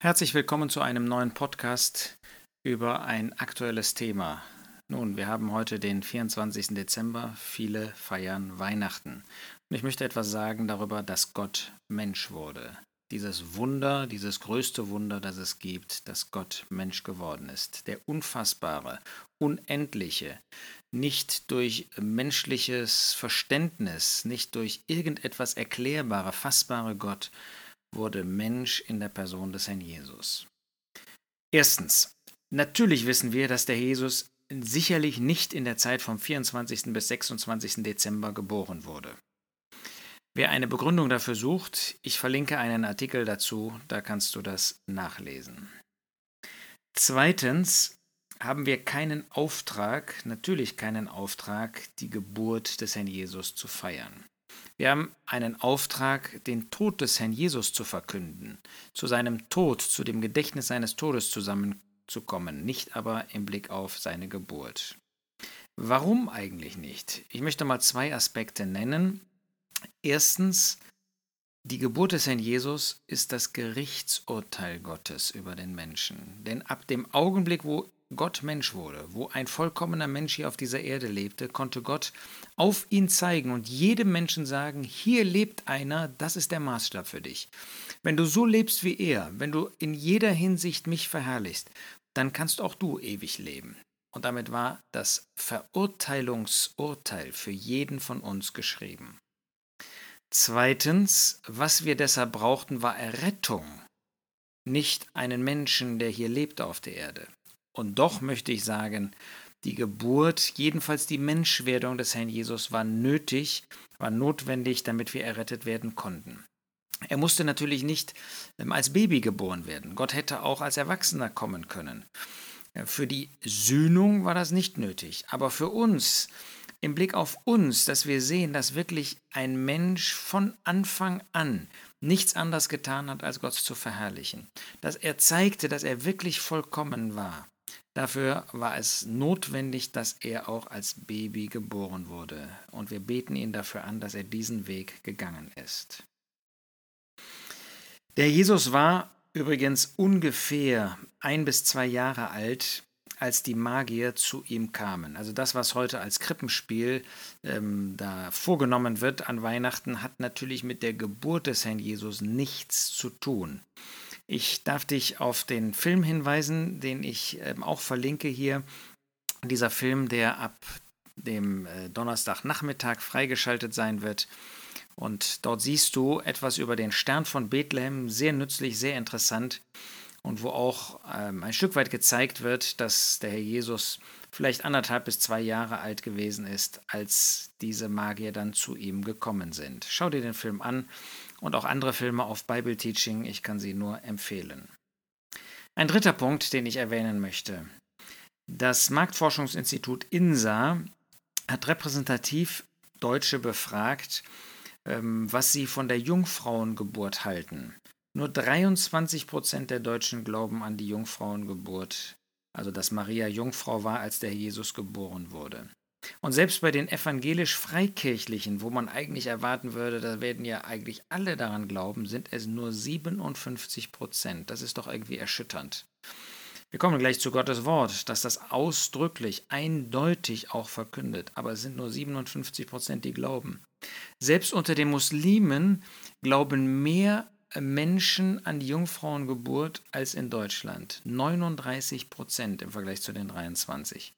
Herzlich willkommen zu einem neuen Podcast über ein aktuelles Thema. Nun, wir haben heute den 24. Dezember, viele feiern Weihnachten. Und ich möchte etwas sagen darüber, dass Gott Mensch wurde. Dieses Wunder, dieses größte Wunder, das es gibt, dass Gott Mensch geworden ist. Der unfassbare, unendliche, nicht durch menschliches Verständnis, nicht durch irgendetwas erklärbare, fassbare Gott, wurde Mensch in der Person des Herrn Jesus. Erstens, natürlich wissen wir, dass der Jesus sicherlich nicht in der Zeit vom 24. bis 26. Dezember geboren wurde. Wer eine Begründung dafür sucht, ich verlinke einen Artikel dazu, da kannst du das nachlesen. Zweitens haben wir keinen Auftrag, natürlich keinen Auftrag, die Geburt des Herrn Jesus zu feiern. Wir haben einen Auftrag, den Tod des Herrn Jesus zu verkünden, zu seinem Tod, zu dem Gedächtnis seines Todes zusammenzukommen, nicht aber im Blick auf seine Geburt. Warum eigentlich nicht? Ich möchte mal zwei Aspekte nennen. Erstens, die Geburt des Herrn Jesus ist das Gerichtsurteil Gottes über den Menschen. Denn ab dem Augenblick, wo Gott Mensch wurde, wo ein vollkommener Mensch hier auf dieser Erde lebte, konnte Gott auf ihn zeigen und jedem Menschen sagen, hier lebt einer, das ist der Maßstab für dich. Wenn du so lebst wie er, wenn du in jeder Hinsicht mich verherrlichst, dann kannst auch du ewig leben. Und damit war das Verurteilungsurteil für jeden von uns geschrieben. Zweitens, was wir deshalb brauchten, war Errettung, nicht einen Menschen, der hier lebt auf der Erde. Und doch möchte ich sagen, die Geburt, jedenfalls die Menschwerdung des Herrn Jesus war nötig, war notwendig, damit wir errettet werden konnten. Er musste natürlich nicht ähm, als Baby geboren werden. Gott hätte auch als Erwachsener kommen können. Für die Sühnung war das nicht nötig. Aber für uns, im Blick auf uns, dass wir sehen, dass wirklich ein Mensch von Anfang an nichts anderes getan hat, als Gott zu verherrlichen. Dass er zeigte, dass er wirklich vollkommen war. Dafür war es notwendig, dass er auch als Baby geboren wurde. Und wir beten ihn dafür an, dass er diesen Weg gegangen ist. Der Jesus war übrigens ungefähr ein bis zwei Jahre alt, als die Magier zu ihm kamen. Also das, was heute als Krippenspiel ähm, da vorgenommen wird an Weihnachten, hat natürlich mit der Geburt des Herrn Jesus nichts zu tun. Ich darf dich auf den Film hinweisen, den ich ähm, auch verlinke hier. Dieser Film, der ab dem äh, Donnerstagnachmittag freigeschaltet sein wird. Und dort siehst du etwas über den Stern von Bethlehem, sehr nützlich, sehr interessant. Und wo auch ähm, ein Stück weit gezeigt wird, dass der Herr Jesus vielleicht anderthalb bis zwei Jahre alt gewesen ist, als diese Magier dann zu ihm gekommen sind. Schau dir den Film an und auch andere Filme auf Bible Teaching. Ich kann sie nur empfehlen. Ein dritter Punkt, den ich erwähnen möchte. Das Marktforschungsinstitut INSA hat repräsentativ Deutsche befragt, ähm, was sie von der Jungfrauengeburt halten. Nur 23 Prozent der Deutschen glauben an die Jungfrauengeburt, also dass Maria Jungfrau war, als der Jesus geboren wurde. Und selbst bei den evangelisch-freikirchlichen, wo man eigentlich erwarten würde, da werden ja eigentlich alle daran glauben, sind es nur 57 Prozent. Das ist doch irgendwie erschütternd. Wir kommen gleich zu Gottes Wort, dass das ausdrücklich, eindeutig auch verkündet, aber es sind nur 57 Prozent, die glauben. Selbst unter den Muslimen glauben mehr Menschen an die Jungfrauengeburt als in Deutschland. 39 Prozent im Vergleich zu den 23.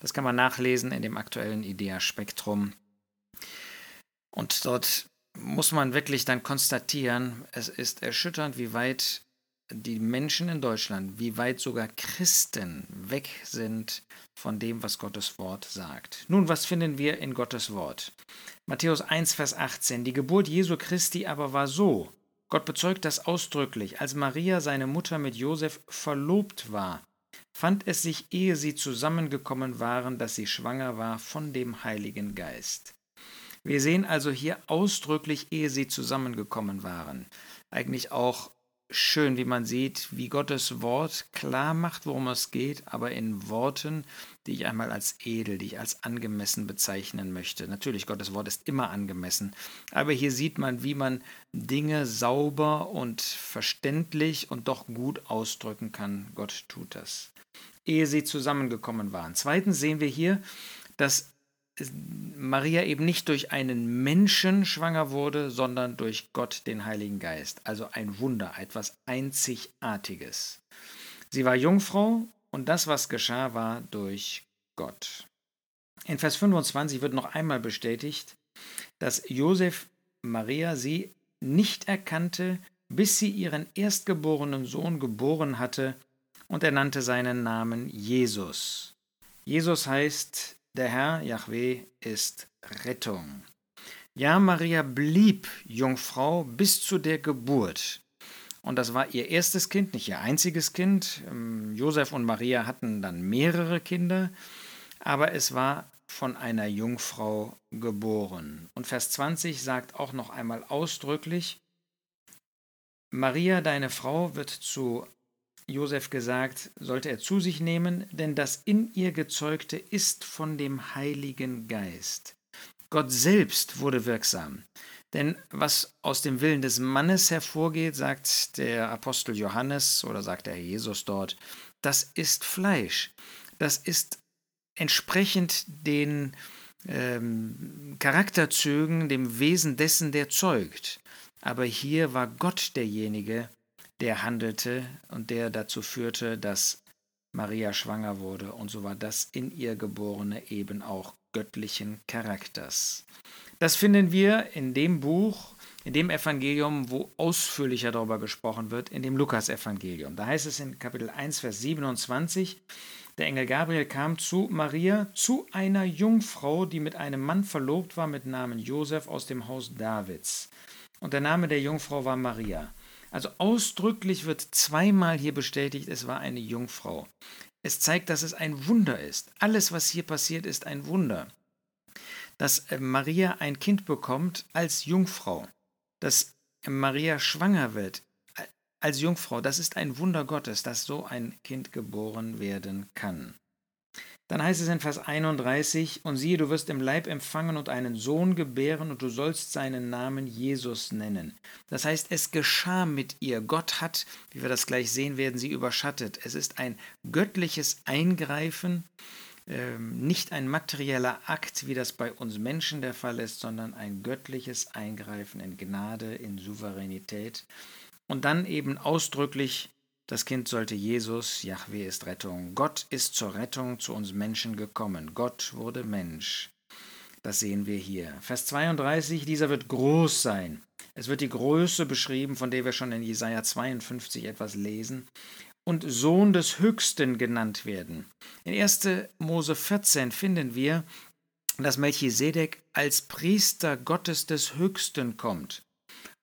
Das kann man nachlesen in dem aktuellen IDEA-Spektrum. Und dort muss man wirklich dann konstatieren, es ist erschütternd, wie weit die Menschen in Deutschland, wie weit sogar Christen weg sind von dem, was Gottes Wort sagt. Nun, was finden wir in Gottes Wort? Matthäus 1, Vers 18. Die Geburt Jesu Christi aber war so. Gott bezeugt das ausdrücklich, als Maria, seine Mutter, mit Josef verlobt war fand es sich, ehe sie zusammengekommen waren, dass sie schwanger war von dem Heiligen Geist. Wir sehen also hier ausdrücklich, ehe sie zusammengekommen waren. Eigentlich auch schön, wie man sieht, wie Gottes Wort klar macht, worum es geht, aber in Worten, die ich einmal als edel, die ich als angemessen bezeichnen möchte. Natürlich, Gottes Wort ist immer angemessen, aber hier sieht man, wie man Dinge sauber und verständlich und doch gut ausdrücken kann. Gott tut das. Ehe sie zusammengekommen waren. Zweitens sehen wir hier, dass Maria eben nicht durch einen Menschen schwanger wurde, sondern durch Gott, den Heiligen Geist. Also ein Wunder, etwas Einzigartiges. Sie war Jungfrau und das, was geschah, war durch Gott. In Vers 25 wird noch einmal bestätigt, dass Josef Maria sie nicht erkannte, bis sie ihren erstgeborenen Sohn geboren hatte, und er nannte seinen Namen Jesus. Jesus heißt der Herr, Yahweh, ist Rettung. Ja, Maria blieb Jungfrau bis zu der Geburt. Und das war ihr erstes Kind, nicht ihr einziges Kind. Ähm, Josef und Maria hatten dann mehrere Kinder, aber es war von einer Jungfrau geboren. Und Vers 20 sagt auch noch einmal ausdrücklich, Maria, deine Frau, wird zu Josef gesagt, sollte er zu sich nehmen, denn das in ihr Gezeugte ist von dem Heiligen Geist. Gott selbst wurde wirksam. Denn was aus dem Willen des Mannes hervorgeht, sagt der Apostel Johannes oder sagt der Jesus dort, das ist Fleisch. Das ist entsprechend den ähm, Charakterzügen, dem Wesen dessen, der zeugt. Aber hier war Gott derjenige, der handelte und der dazu führte, dass Maria schwanger wurde, und so war das in ihr geborene eben auch göttlichen Charakters. Das finden wir in dem Buch, in dem Evangelium, wo ausführlicher darüber gesprochen wird, in dem Lukasevangelium. Da heißt es in Kapitel 1, Vers 27, der Engel Gabriel kam zu Maria, zu einer Jungfrau, die mit einem Mann verlobt war mit Namen Josef aus dem Haus Davids. Und der Name der Jungfrau war Maria. Also ausdrücklich wird zweimal hier bestätigt, es war eine Jungfrau. Es zeigt, dass es ein Wunder ist. Alles, was hier passiert, ist ein Wunder. Dass äh, Maria ein Kind bekommt als Jungfrau, dass Maria schwanger wird äh, als Jungfrau, das ist ein Wunder Gottes, dass so ein Kind geboren werden kann. Dann heißt es in Vers 31, und siehe, du wirst im Leib empfangen und einen Sohn gebären, und du sollst seinen Namen Jesus nennen. Das heißt, es geschah mit ihr. Gott hat, wie wir das gleich sehen werden, sie überschattet. Es ist ein göttliches Eingreifen, ähm, nicht ein materieller Akt, wie das bei uns Menschen der Fall ist, sondern ein göttliches Eingreifen in Gnade, in Souveränität. Und dann eben ausdrücklich das Kind sollte Jesus, Yahweh ist Rettung. Gott ist zur Rettung zu uns Menschen gekommen. Gott wurde Mensch. Das sehen wir hier. Vers 32, dieser wird groß sein. Es wird die Größe beschrieben, von der wir schon in Jesaja 52 etwas lesen. Und Sohn des Höchsten genannt werden. In 1. Mose 14 finden wir, dass Melchisedek als Priester Gottes des Höchsten kommt.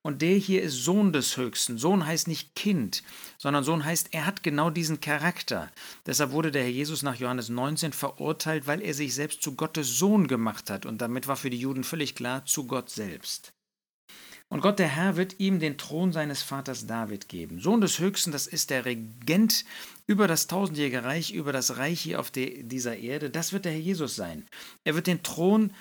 Und der hier ist Sohn des Höchsten. Sohn heißt nicht Kind, sondern Sohn heißt, er hat genau diesen Charakter. Deshalb wurde der Herr Jesus nach Johannes 19 verurteilt, weil er sich selbst zu Gottes Sohn gemacht hat. Und damit war für die Juden völlig klar, zu Gott selbst. Und Gott der Herr wird ihm den Thron seines Vaters David geben. Sohn des Höchsten, das ist der Regent über das tausendjährige Reich, über das Reich hier auf dieser Erde. Das wird der Herr Jesus sein. Er wird den Thron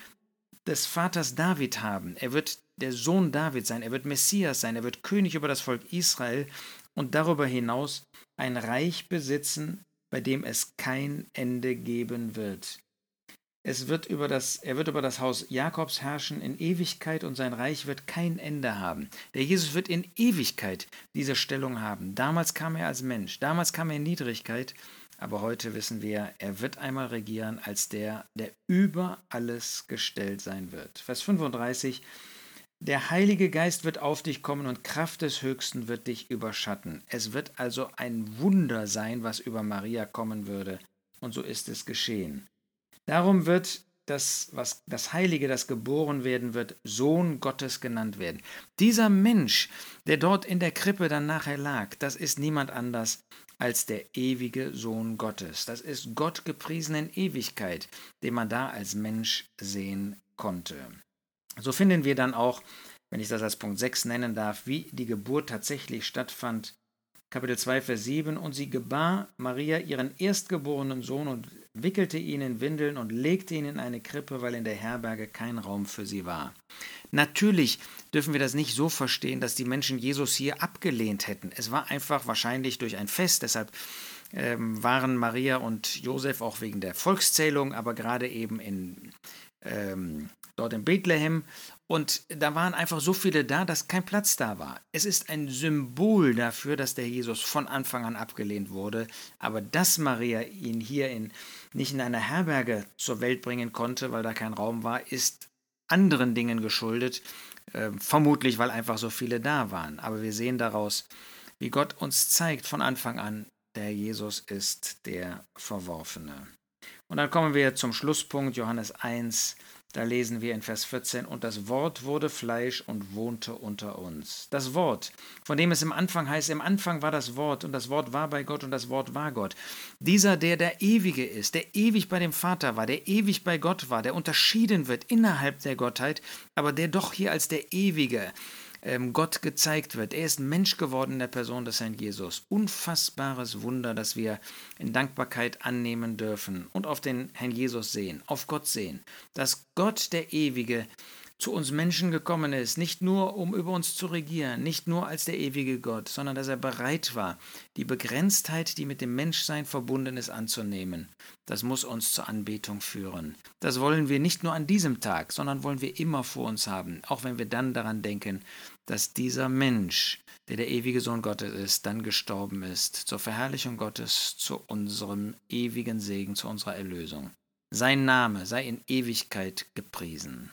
des Vaters David haben. Er wird der Sohn David sein, er wird Messias sein, er wird König über das Volk Israel und darüber hinaus ein Reich besitzen, bei dem es kein Ende geben wird. Es wird über das, er wird über das Haus Jakobs herrschen in Ewigkeit und sein Reich wird kein Ende haben. Der Jesus wird in Ewigkeit diese Stellung haben. Damals kam er als Mensch, damals kam er in Niedrigkeit, aber heute wissen wir, er wird einmal regieren als der, der über alles gestellt sein wird. Vers 35 der Heilige Geist wird auf dich kommen und Kraft des Höchsten wird dich überschatten. Es wird also ein Wunder sein, was über Maria kommen würde. Und so ist es geschehen. Darum wird das, was das Heilige, das geboren werden wird, Sohn Gottes genannt werden. Dieser Mensch, der dort in der Krippe dann nachher lag, das ist niemand anders als der ewige Sohn Gottes. Das ist Gott gepriesen in Ewigkeit, den man da als Mensch sehen konnte. So finden wir dann auch, wenn ich das als Punkt 6 nennen darf, wie die Geburt tatsächlich stattfand Kapitel 2, Vers 7. Und sie gebar Maria ihren erstgeborenen Sohn und wickelte ihn in Windeln und legte ihn in eine Krippe, weil in der Herberge kein Raum für sie war. Natürlich dürfen wir das nicht so verstehen, dass die Menschen Jesus hier abgelehnt hätten. Es war einfach wahrscheinlich durch ein Fest, deshalb ähm, waren Maria und Josef auch wegen der Volkszählung, aber gerade eben in, ähm, dort in Bethlehem. Und da waren einfach so viele da, dass kein Platz da war. Es ist ein Symbol dafür, dass der Jesus von Anfang an abgelehnt wurde. Aber dass Maria ihn hier in, nicht in einer Herberge zur Welt bringen konnte, weil da kein Raum war, ist anderen Dingen geschuldet. Äh, vermutlich, weil einfach so viele da waren. Aber wir sehen daraus, wie Gott uns zeigt von Anfang an, der Jesus ist der Verworfene. Und dann kommen wir zum Schlusspunkt, Johannes 1, da lesen wir in Vers 14, und das Wort wurde Fleisch und wohnte unter uns. Das Wort, von dem es im Anfang heißt, im Anfang war das Wort, und das Wort war bei Gott, und das Wort war Gott. Dieser, der der Ewige ist, der ewig bei dem Vater war, der ewig bei Gott war, der unterschieden wird innerhalb der Gottheit, aber der doch hier als der Ewige Gott gezeigt wird. Er ist Mensch geworden in der Person des Herrn Jesus. Unfassbares Wunder, das wir in Dankbarkeit annehmen dürfen und auf den Herrn Jesus sehen, auf Gott sehen. Dass Gott der Ewige zu uns Menschen gekommen ist, nicht nur um über uns zu regieren, nicht nur als der ewige Gott, sondern dass er bereit war, die Begrenztheit, die mit dem Menschsein verbunden ist, anzunehmen. Das muss uns zur Anbetung führen. Das wollen wir nicht nur an diesem Tag, sondern wollen wir immer vor uns haben, auch wenn wir dann daran denken, dass dieser Mensch, der der ewige Sohn Gottes ist, dann gestorben ist, zur Verherrlichung Gottes, zu unserem ewigen Segen, zu unserer Erlösung. Sein Name sei in Ewigkeit gepriesen.